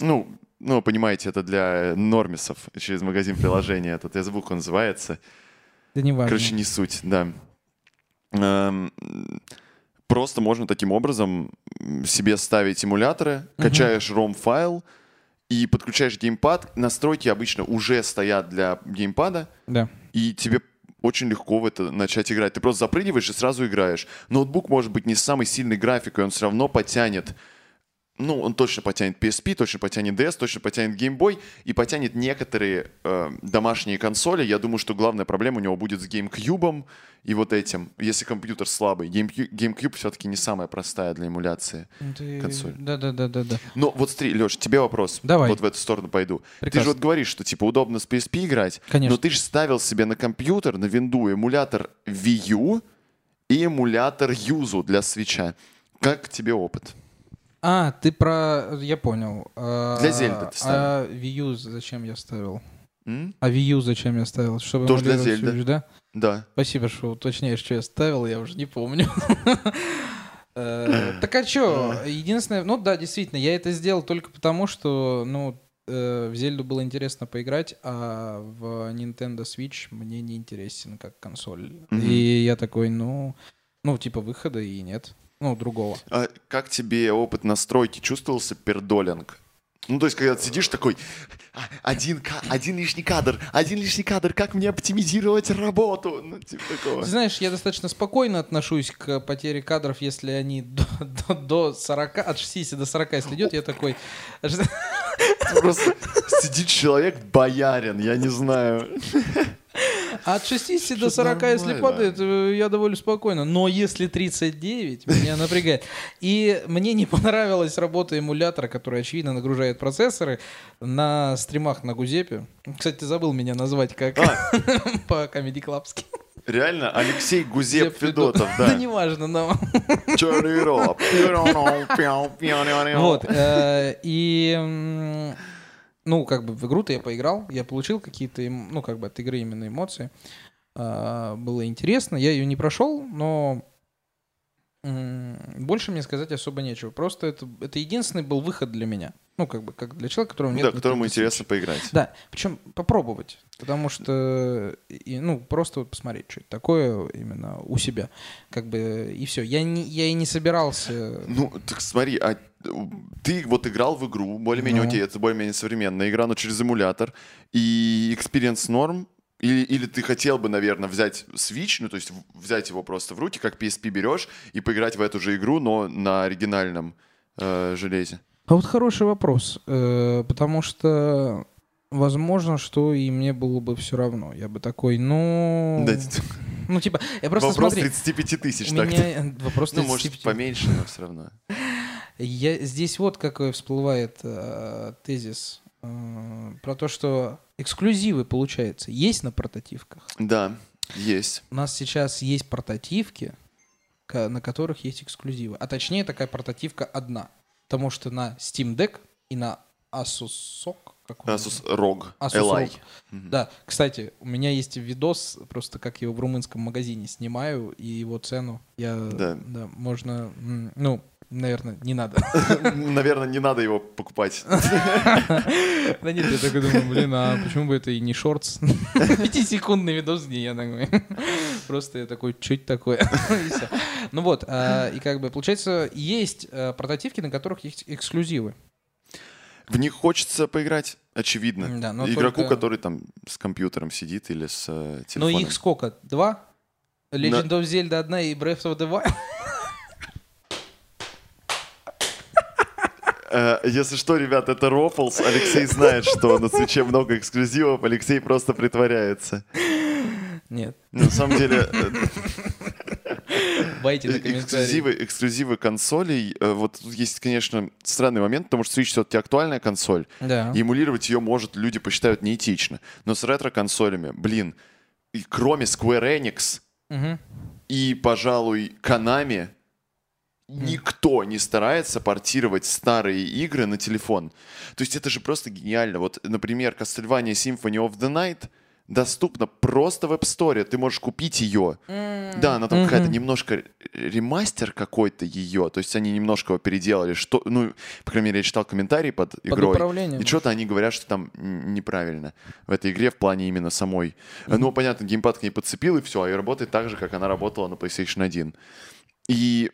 Ну, ну, понимаете, это для нормисов через магазин приложений этот, он называется. Да не важно. Короче, не суть, да. Эм, Просто можно таким образом себе ставить эмуляторы, качаешь ROM-файл и подключаешь геймпад. Настройки обычно уже стоят для геймпада, Да. и тебе очень легко в это начать играть. Ты просто запрыгиваешь и сразу играешь. Ноутбук может быть не с самой сильной графикой, он все равно потянет ну, он точно потянет PSP, точно потянет DS, точно потянет Game Boy и потянет некоторые э, домашние консоли. Я думаю, что главная проблема у него будет с GameCube и вот этим, если компьютер слабый. GameCube, GameCube все-таки не самая простая для эмуляции. консоль. Да, да, да, да, да. Но вот смотри, Леш, тебе вопрос. Давай. Вот в эту сторону пойду. Ты Прекрасно. же вот говоришь, что типа удобно с PSP играть, Конечно. но ты же ставил себе на компьютер, на винду эмулятор Wii U и эмулятор Юзу для свеча. Как тебе опыт? А, ты про... Я понял. А, Для Зельды ты ставил. А Wii зачем я ставил? М? А Wii зачем я ставил? Чтобы Тоже для Зельды. Switch, да? Да. Спасибо, что уточняешь, что я ставил, я уже не помню. Э, Так а что? Единственное, ну да, действительно, я это сделал только потому, что, ну, э, в Зельду было интересно поиграть, а в Nintendo Switch мне не интересен как консоль. И я такой, ну, ну, типа выхода и нет. Ну, другого. А как тебе опыт настройки? Чувствовался пердолинг? Ну, то есть, когда ты сидишь такой, «А, один, один лишний кадр, один лишний кадр, как мне оптимизировать работу? Ну, типа такого. Знаешь, я достаточно спокойно отношусь к потере кадров, если они до, до, до 40, от 60 до 40, если идет, я такой... Просто сидит человек боярин, я не знаю. От 60 до Что-то 40, если нормально. падает, э, я довольно спокойно. Но если 39, меня напрягает. И мне не понравилась работа эмулятора, который, очевидно, нагружает процессоры на стримах на Гузепе. Кстати, ты забыл меня назвать как А, по Comedy Clubски. реально, Алексей Гузеп Зеп Федотов, Да да. неважно, но... It up. Вот. э, И... Ну, как бы в игру-то я поиграл, я получил какие-то, эм- ну, как бы от игры именно эмоции. А, Было интересно. Я ее не прошел, но больше мне сказать особо нечего. Просто это, это единственный был выход для меня. Ну, как бы, как для человека, которого нет... Да, которому интересно поиграть. Да, причем попробовать, потому что, и, ну, просто вот посмотреть, что это такое именно у себя, как бы, и все. Я, не, я и не собирался... Ну, так смотри, а ты вот играл в игру, более-менее, Ну. окей, это более-менее современная игра, но через эмулятор, и experience норм, или, или ты хотел бы, наверное, взять Switch, ну, то есть взять его просто в руки, как PSP берешь, и поиграть в эту же игру, но на оригинальном э, железе? А вот хороший вопрос, э, потому что возможно, что и мне было бы все равно. Я бы такой, ну... Да, Ну, типа, я просто Вопрос смотри, 35 тысяч, у так меня вопрос Ну, может, 35. поменьше, но все равно. Я, здесь вот какой всплывает э, тезис э, про то, что эксклюзивы, получается, есть на портативках. Да, есть. У нас сейчас есть портативки, на которых есть эксклюзивы. А точнее, такая портативка одна. Потому что на Steam Deck и на Asus он Asus ROG, Asus Li. ROG. Да, кстати, у меня есть видос, просто как я его в румынском магазине снимаю, и его цену я... Да. можно... м, Ну, наверное, не надо. Наверное, не надо его покупать. Да нет, я такой думаю, блин, а почему бы это и не шортс? Пятисекундный видос, где я такой... Просто я такой, это такое? Ну вот, а, и как бы, получается, есть э, портативки, на которых есть эксклюзивы. В них хочется поиграть, очевидно. Да, но Игроку, только- который там с компьютером сидит или с э, Но телефоном. их сколько? Два? Legend of Zelda одна и Breath of the Wild? Если что, ребят, это Рофлс. Алексей знает, что на свече много эксклюзивов. Алексей просто притворяется. Нет. На самом деле, э, Байте на комментарии. эксклюзивы, эксклюзивы консолей, э, вот тут есть, конечно, странный момент, потому что Switch все-таки актуальная консоль, Да. и эмулировать ее, может, люди посчитают неэтично. Но с ретро-консолями, блин, и кроме Square Enix Мгм. и, пожалуй, Konami, никто не старается портировать старые игры на телефон. То есть это же просто гениально. Вот, например, Castlevania Symphony of the Night доступна просто в App Store. Ты можешь купить ее. Да, она там какая-то немножко ремастер какой-то ее. То есть они немножко его переделали. Что, ну, по крайней мере, я читал комментарии под игрой. управлением. И что-то они говорят, что там неправильно в этой игре в плане именно самой. Ну, понятно, геймпад к ней подцепил, и все, и работает так же, как она работала на PlayStation 1. И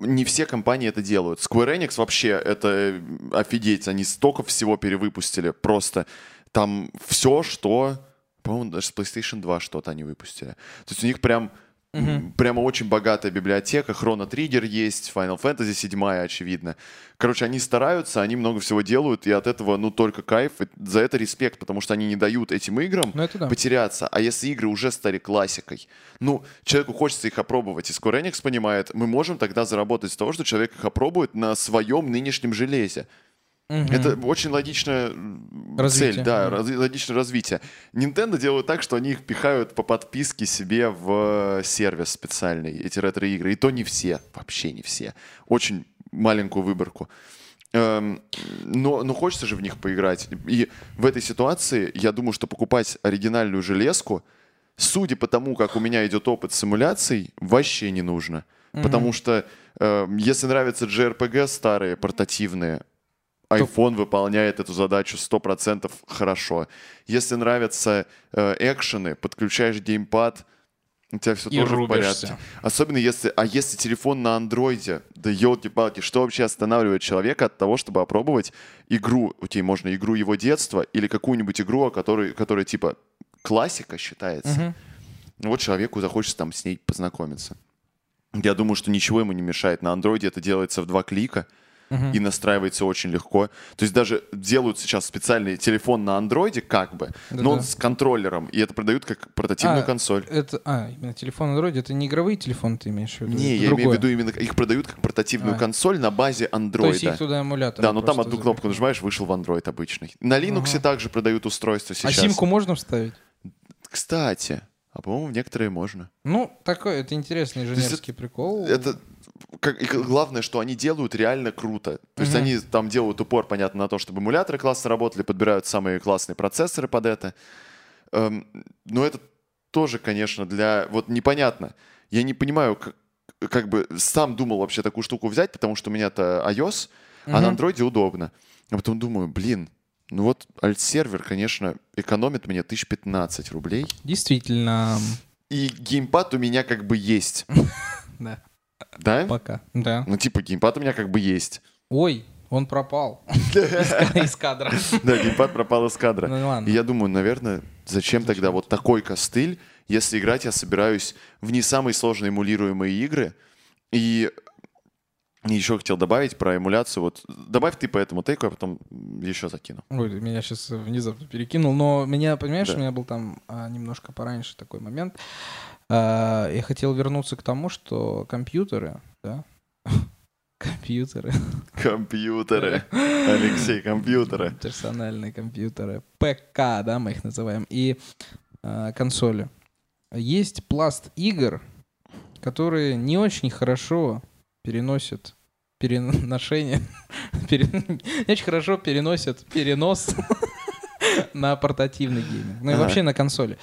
не все компании это делают. Square Enix вообще это офигеть. Они столько всего перевыпустили. Просто там все, что... По-моему, даже с PlayStation 2 что-то они выпустили. То есть у них прям... м, Прямо очень богатая библиотека. Chrono Trigger есть, Final Fantasy 7, очевидно. Короче, они стараются, они много всего делают, и от этого, ну, только кайф. И за это респект, потому что они не дают этим играм Ну, да. потеряться. А если игры уже стали классикой, ну, человеку хочется их опробовать. И Square Enix понимает, мы можем тогда заработать с того, что человек их опробует на своем нынешнем железе. Мгм. Это очень логичная Развитие. цель, да, раз- логичное развитие. Nintendo делают так, что они их пихают по подписке себе в сервис специальный, эти ретро-игры. И то не все, вообще не все. Очень маленькую выборку. Эм, Но, но хочется же в них поиграть. И в этой ситуации я думаю, что покупать оригинальную железку, судя по тому, как у меня идет опыт симуляций, вообще не нужно. Потому что э, если нравятся JRPG старые, портативные, iPhone выполняет эту задачу 100% хорошо. Если нравятся э, экшены, подключаешь геймпад, у тебя все И тоже в рубишься. порядке. Особенно если, а если телефон на андроиде, да елки-палки, что вообще останавливает человека от того, чтобы опробовать игру, у тебя можно игру его детства или какую-нибудь игру, о которой, которая типа классика считается. Мгм. Ну вот человеку захочется там с ней познакомиться. Я думаю, что ничего ему не мешает. На андроиде это делается в два клика и настраивается очень легко. То есть даже делают сейчас специальный телефон на андроиде, как бы, но он Да-да. с контроллером, и это продают как портативную А, консоль. Это, а, именно телефон Android, это не игровые телефоны ты имеешь в виду? Не, это я имею в другое. виду именно, их продают как портативную А. консоль на базе То есть андроида. их туда эмулятор. Да, но там одну кнопку нажимаешь, вышел в Android обычный. На Linux также продают устройства А сейчас. симку можно вставить? Кстати, а по-моему, в некоторые можно. Ну, такой, это интересный инженерский прикол. Это как, главное, что они делают реально круто. То есть Мгм. они там делают упор, понятно, на то, чтобы эмуляторы классно работали, подбирают самые классные процессоры под это. Эм, но это тоже, конечно, для... Вот непонятно. Я не понимаю, как, как бы сам думал вообще такую штуку взять, потому что у меня-то iOS, а на андроиде удобно. А потом думаю, блин, ну вот альт-сервер, конечно, экономит мне 1015 рублей. Действительно, И геймпад у меня как бы есть. да, Да? пока. Да. Ну, типа, геймпад у меня как бы есть. Ой, он пропал из ка- из кадра. Да, геймпад пропал из кадра. Ну ладно. И я думаю, наверное, зачем тогда вот такой костыль, если играть я собираюсь в не самые сложные эмулируемые игры. И еще хотел добавить про эмуляцию. Вот добавь ты по этому тейку, а потом еще закину. Ой, ты меня сейчас внезапно перекинул, но меня, понимаешь, Да. у меня был там а, немножко пораньше такой момент. А, я хотел вернуться к тому, что компьютеры, да, компьютеры, Компьютеры. Алексей, компьютеры. персональные компьютеры, ПК, да, мы их называем, и а, консоли. Есть пласт игр, которые не очень хорошо переносят переношение, пере- не очень хорошо переносят перенос на портативный гейминг, ну и вообще на консоли.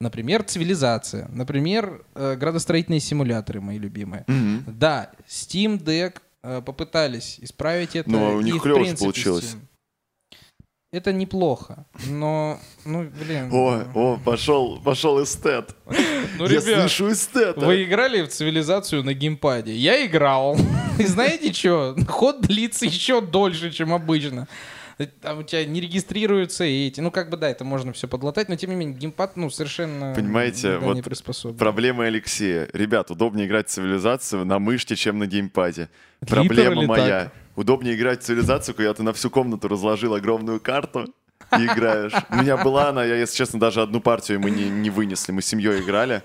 Например, цивилизация, например, э, градостроительные симуляторы, мои любимые. Да, Steam Deck э, попытались исправить это. Но у них и, в клёво же принципе, получилось. Это неплохо, но, ну, блин. О, о, пошел, пошел эстет. ну, Я ребят, слышу эстета. вы играли в цивилизацию на геймпаде? Я играл. И знаете что? Ход длится еще дольше, чем обычно. Там у тебя не регистрируются эти. Ну, как бы, да, это можно все подлатать, но тем не менее, геймпад, ну, совершенно Понимаете, вот не приспособлен. Проблема Алексея. Ребят, удобнее играть в цивилизацию на мышке, чем на геймпаде. Проблема или моя. так? Удобнее играть в цивилизацию, когда ты на всю комнату разложил огромную карту и играешь. У меня была она, я, если честно, даже одну партию мы не, не вынесли. Мы с семьей играли.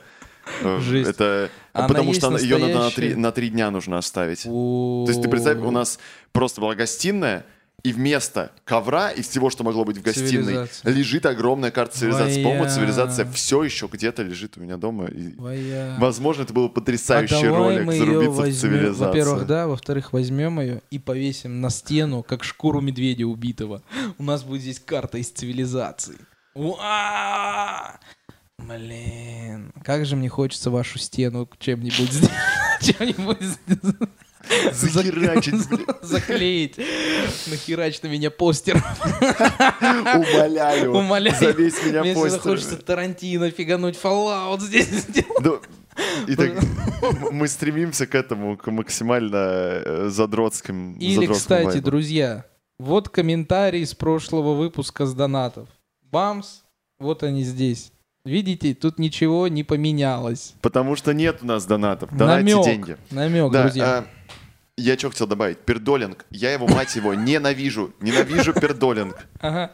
Э, Жесть. Это Она потому что она- ее надо на настоящая? три, на три дня нужно оставить. То То есть ты представь, у нас просто была гостиная, и вместо ковра и всего, что могло быть в гостиной, лежит огромная карта цивилизации. По-моему, Моя. цивилизация все еще где-то лежит у меня дома. И, Твоя... Возможно, это был А потрясающий давай ролик мы зарубиться в возьмем- цивилизацию. Во-первых, да, во-вторых, возьмем ее и повесим на стену, как шкуру медведя убитого. У нас будет здесь карта из цивилизации. Уа! Блин, как же мне хочется вашу стену чем-нибудь сделать, чем-нибудь Захерачить, блин. заклеить. Нахерач на меня постер. Умоляю. Умоляю. Завесь меня Мне всегда постерами. хочется Тарантино фигануть Fallout здесь сделать. И так мы стремимся к этому, к максимально э, задротским Или, кстати, вайбу. друзья, вот комментарий с прошлого выпуска с донатов. Бамс, вот они здесь. Видите, тут ничего не поменялось. Потому что нет у нас донатов. Донайте намек, деньги. намек, Да, друзья. а, я что хотел добавить? Пердолинг. Я его, мать его, ненавижу. Ненавижу пердолинг. Ага.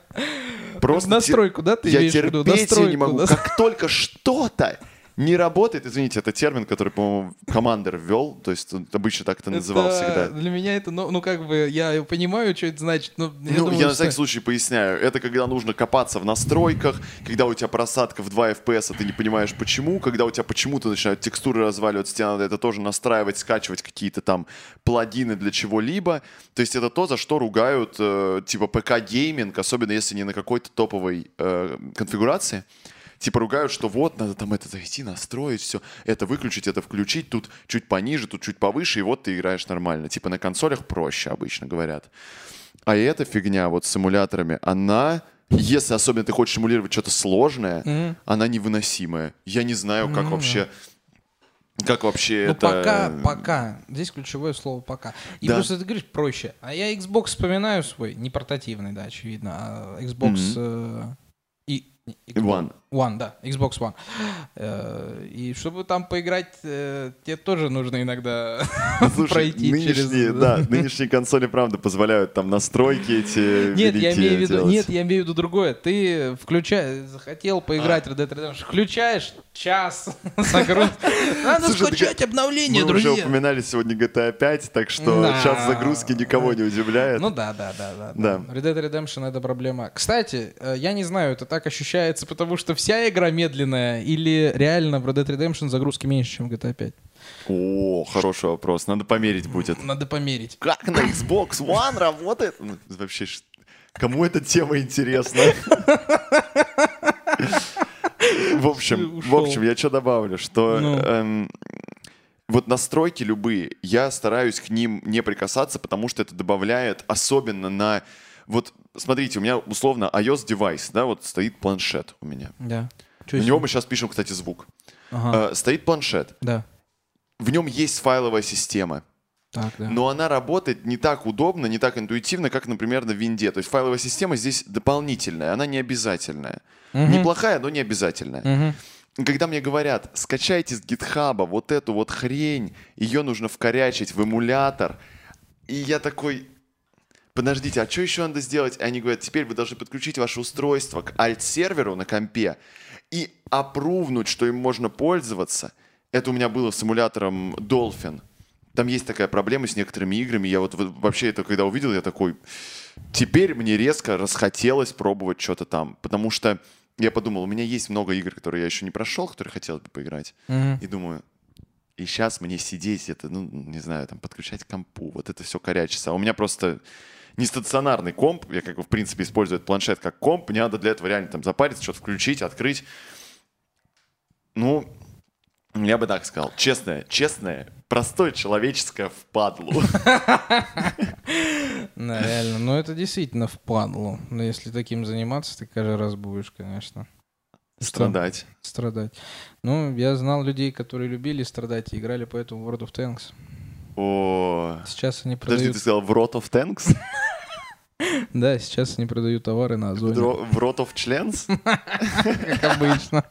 Просто настройку, да, ты я терпеть не могу. Как только что-то не работает, извините, это термин, который, по-моему, командир ввел, то есть он обычно так это называл Это всегда. Для меня это, ну, ну, как бы, я понимаю, что это значит, но я ну, думаю, я на что- всякий случай поясняю. Это когда нужно копаться в настройках, когда у тебя просадка в 2 FPS, а ты не понимаешь почему, когда у тебя почему-то начинают текстуры разваливаться, тебе надо это тоже настраивать, скачивать какие-то там плагины для чего-либо. То есть это то, за что ругают э, типа ПК-гейминг, особенно если не на какой-то топовой э, конфигурации. Типа ругают, что вот, надо там это зайти, настроить, все, это выключить, это включить, тут чуть пониже, тут чуть повыше, и вот ты играешь нормально. Типа на консолях проще обычно говорят. А эта фигня вот с симуляторами, она, если особенно ты хочешь симулировать что-то сложное, Мгм. она невыносимая. Я не знаю, как Ну вообще... Как вообще Ну, это... пока, пока. Здесь ключевое слово «пока». И Да. просто ты говоришь проще. А я Xbox вспоминаю свой, не портативный, да, очевидно, а Xbox... э, и, и- One. One, да, Xbox One. Э, И чтобы там поиграть, э, тебе тоже нужно иногда Слушай, пройти нынешние, через... да, нынешние консоли, правда, позволяют там настройки эти Нет, я имею в виду, нет, я имею в виду другое. Ты включаешь, захотел поиграть в Red Dead Redemption, включаешь час загруз. Надо Слушай, скачать так обновление, Мы уже друзья. упоминали сегодня GTA 5, так что Да. час загрузки никого не удивляет. Ну да, да, да, да. Да. Red Dead Redemption это проблема. Кстати, э, я не знаю, это так ощущается, потому что вся игра медленная, или реально в Red Dead Redemption загрузки меньше, чем в GTA 5? О, хороший вопрос, надо померить будет. Надо померить. Как на Xbox One работает? Ну, Вообще, кому эта тема интересна? В общем, в общем, я что добавлю, что Ну. эм, вот настройки любые, я стараюсь к ним не прикасаться, потому что это добавляет особенно на... Вот, смотрите, у меня условно iOS девайс, да, вот стоит планшет у меня. Да. Чё На него мы сейчас пишем, кстати, звук. Ага, Э, Стоит планшет, да. в нем есть файловая система. Так, да. Но она работает не так удобно, не так интуитивно, как, например, на винде. То есть файловая система здесь дополнительная, она не обязательная. Мгм. Неплохая, но не обязательная. И Когда мне говорят, скачайте с гитхаба вот эту вот хрень, ее нужно вкорячить в эмулятор, и я такой, подождите, а что еще надо сделать? И они говорят, теперь вы должны подключить ваше устройство к альт-серверу на компе и опрувнуть, что им можно пользоваться. Это у меня было с эмулятором Dolphin. Там есть такая проблема с некоторыми играми. Я вот вообще это когда увидел, я такой, теперь мне резко расхотелось пробовать что-то там. Потому что я подумал, у меня есть много игр, которые я еще не прошел, которые хотелось бы поиграть. Мгм. И думаю, и сейчас мне сидеть, это, ну, не знаю, там, подключать к компу, вот это все корячится. А у меня просто не стационарный комп, я как бы, в принципе, использую этот планшет как комп, мне надо для этого реально там запариться, что-то включить, открыть. Ну, я бы так сказал. Честное, честное, простое человеческое впадлу. Да, реально. Ну, это действительно впадло. Но если таким заниматься, ты каждый раз будешь, конечно. Страдать. Страдать. Ну, я знал людей, которые любили страдать и играли поэтому в World of Tanks. О, Сейчас они подожди, продают... ты сказал в Rot of Tanks? Да, сейчас они продают товары на Озоне. В Rot of Chlan's? Как обычно.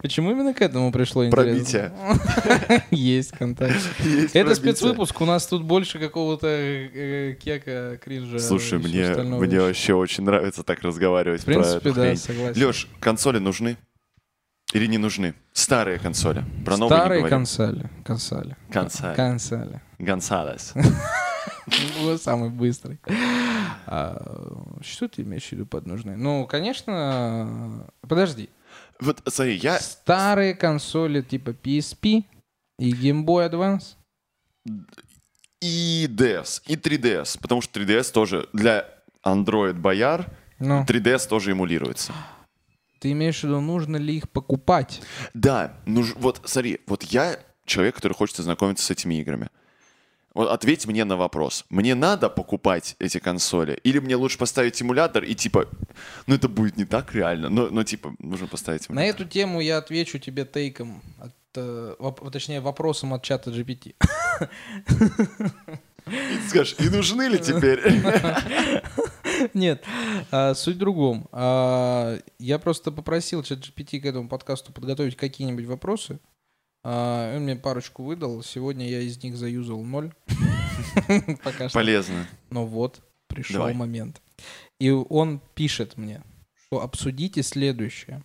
Почему именно к этому пришло интересно? Есть контакт. Есть Это пробитие. спецвыпуск, у нас тут больше какого-то э, кека, кринжа. Слушай, мне, мне вообще очень нравится так разговаривать В принципе, да, хрень. согласен. Леш, консоли нужны? Или не нужны? Старые консоли. Про новые Старые консоли. Консоли. Консоли. Консоли. Гонсалес. Вот самый быстрый. А, что ты имеешь в виду под нужны? Ну, конечно... Подожди. Вот, смотри, я... Старые консоли типа PSP и Game Boy Advance. И DS, и 3DS, потому что 3DS тоже для Android бояр, Ну, 3DS тоже эмулируется. Ты имеешь в виду, нужно ли их покупать? Да, ну вот смотри, вот я человек, который хочет ознакомиться с этими играми. Вот ответь мне на вопрос. Мне надо покупать эти консоли? Или мне лучше поставить эмулятор и типа, ну это будет не так реально, но, но типа нужно поставить На эмулятор. эту тему я отвечу тебе тейком, от, э, воп- точнее вопросом от чата GPT. И ты скажешь, и нужны ли теперь? Нет, а, суть в другом. А, Я просто попросил чат GPT к этому подкасту подготовить какие-нибудь вопросы. А, Он мне парочку выдал. Сегодня я из них заюзал ноль. Пока что. Полезно. Но вот пришел момент. И он пишет мне, что обсудите следующее.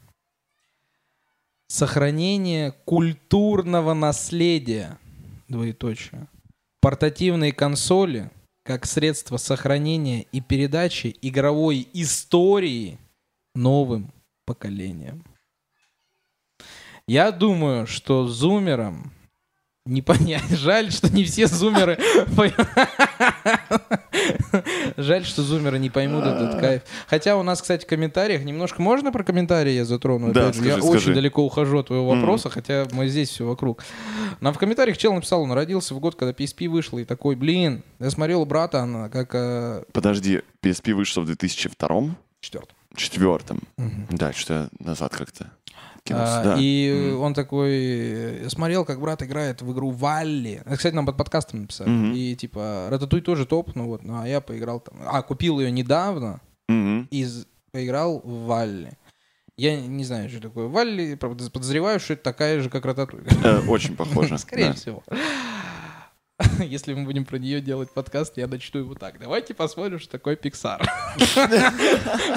Сохранение культурного наследия. Двоеточие. Портативные консоли как средство сохранения и передачи игровой истории новым поколениям. Я думаю, что зумерам не понять. Жаль, что не все зумеры Жаль, что зумеры не поймут этот кайф. Хотя у нас, кстати, в комментариях немножко можно про комментарии я затрону. Да, же, я скажи, очень скажи. далеко ухожу от твоего вопроса, хотя мы здесь все вокруг. Нам в комментариях чел написал, он родился в год, когда PSP вышла, и такой, блин, я смотрел у брата, она как э, Подожди, PSP вышла в 2002 четвертый. четвертом. Да, что я назад как-то кинулся. А, да. И М. он такой э, смотрел, как брат играет в игру Валли. Это, Кстати, нам под подкастом написали. Мгм. И типа Рататуй тоже топ, ну вот, ну а я поиграл там. А, купил ее недавно Мгм. и поиграл в Валли. Я не знаю, что такое Валли, правда, подозреваю, что это такая же, как Рататуй. Э, Очень похоже. Скорее всего. Если мы будем про нее делать подкаст, я начну его так. Давайте посмотрим, что такое Pixar.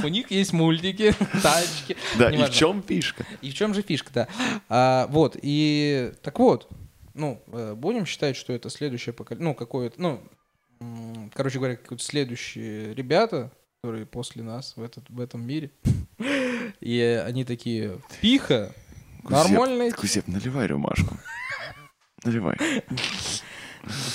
У них есть мультики, тачки. Да, и в чем фишка? И в чем же фишка, да? А, вот, и так вот, ну, э, будем считать, что это следующее поколение, ну, какое-то, ну, короче говоря, какие-то следующие ребята, которые после нас в, этот, в этом мире. И они такие, пиха, нормальный. Кузеп, наливай рюмашку. Наливай.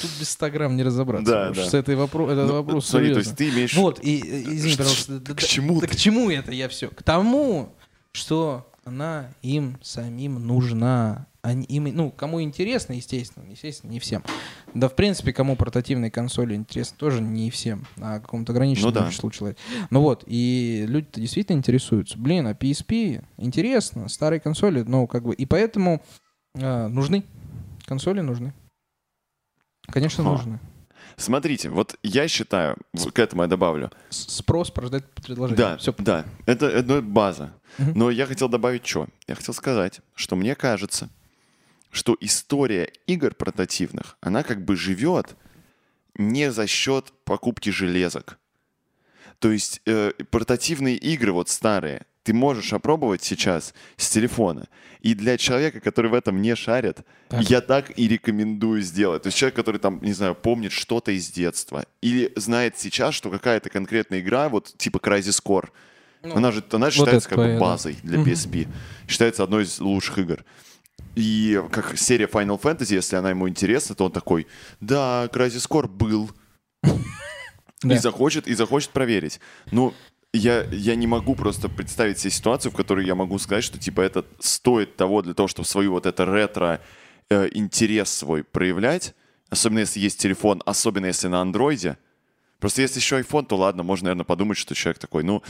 Тут без 100 грамм не разобраться. Да, потому да. что это вопрос, это Ну, вопрос смотри, то серьезный. есть ты имеешь... Вот, и, извини, пожалуйста. да- к чему да к чему это я все? К тому, что она им самим нужна. Они, им, ну, кому интересно, естественно, естественно, не всем. Да, в принципе, кому портативные консоли интересны, тоже не всем, а какому-то ограниченному Ну да. числу человек. Ну вот, и люди-то действительно интересуются. Блин, а PSP интересно, старые консоли, ну, как бы, и поэтому а, нужны. Консоли нужны. Конечно, Ха. нужны. Смотрите, вот я считаю, к этому я добавлю. Спрос порождает предложение. Да, Все. да, это, это база. Мгм. Но я хотел добавить что? Я хотел сказать, что мне кажется, что история игр портативных, она как бы живет не за счет покупки железок. То есть э, портативные игры вот старые ты можешь опробовать сейчас с телефона. И для человека, который в этом не шарит, Так. я так и рекомендую сделать. То есть человек, который там, не знаю, помнит что-то из детства или знает сейчас, что какая-то конкретная игра, вот типа Crysis Core, Ну, она же она считается это как бы твоя, да. базой для Мгм. PSP. Считается одной из лучших игр. И как серия Final Fantasy, если она ему интересна, то он такой, да, Crysis Core был. Да. И захочет, и захочет проверить. Ну, я, я не могу просто представить себе ситуацию, в которой я могу сказать, что типа это стоит того для того, чтобы свою вот это ретро э, интерес свой проявлять. Особенно если есть телефон, особенно если на андроиде. Просто если еще iPhone, то ладно, можно, наверное, подумать, что человек такой, ну,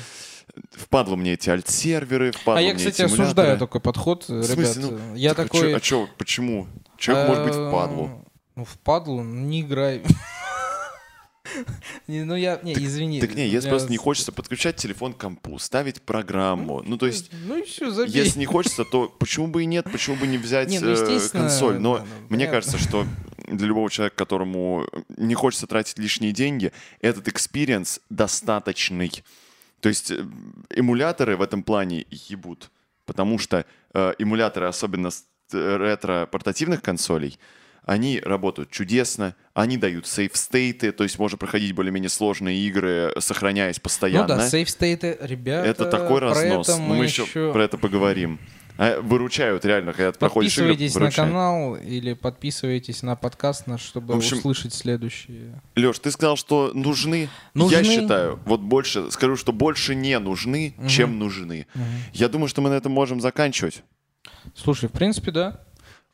впадло мне эти альт-серверы, впадло А я, мне кстати, эти осуждаю такой подход, В ребят. смысле, ну, я так а такой... чё- А чё, почему? Человек может быть э, впадлу. Ну, впадлу, не играй. Не, Ну я, не, извини. Так не, если просто не хочется подключать телефон к компу, ставить программу, ну то есть Ну все, забей. Если не хочется, то почему бы и нет, почему бы не взять Не, ну, э, консоль? Но да, ну, мне понятно. кажется, что для любого человека, которому не хочется тратить лишние деньги, этот experience достаточный. То есть э, эмуляторы в этом плане ебут, потому что э, эмуляторы, особенно ретро-портативных консолей, они работают чудесно, они дают save-state ы, то есть можно проходить более-менее сложные игры, сохраняясь Ну постоянно. да, save-state ы, ребята, Это такой разнос. это мы, еще про это поговорим. А, Выручают реально, когда ты проходишь игры, Подписывайтесь на канал или подписывайтесь на подкаст наш, чтобы В общем- услышать следующие. Леш, ты сказал, что нужны. Нужны. Я считаю, вот больше, скажу, что больше не нужны, чем нужны. Я думаю, что мы на этом можем заканчивать. Слушай, в принципе, да.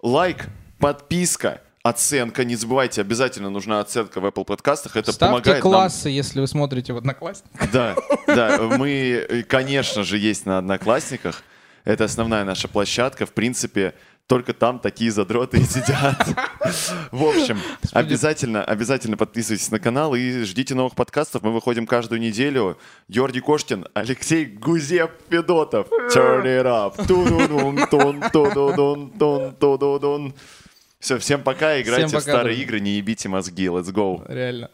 Лайк, подписка, оценка. Не забывайте, обязательно нужна оценка в Apple подкастах. Это Ставьте помогает классы, если вы смотрите в Одноклассниках. нам. Да, да. Мы, э, конечно же, есть на Одноклассниках. Это основная наша площадка. В принципе, только там такие задроты и сидят. В общем, обязательно, обязательно подписывайтесь на канал и ждите новых подкастов. Мы выходим каждую неделю. Георгий Коштин, Алексей Гузев Федотов. Turn it up. Все, всем пока. Играйте Всем в пока, старые друзья. игры, не ебите мозги. Let's go. Реально.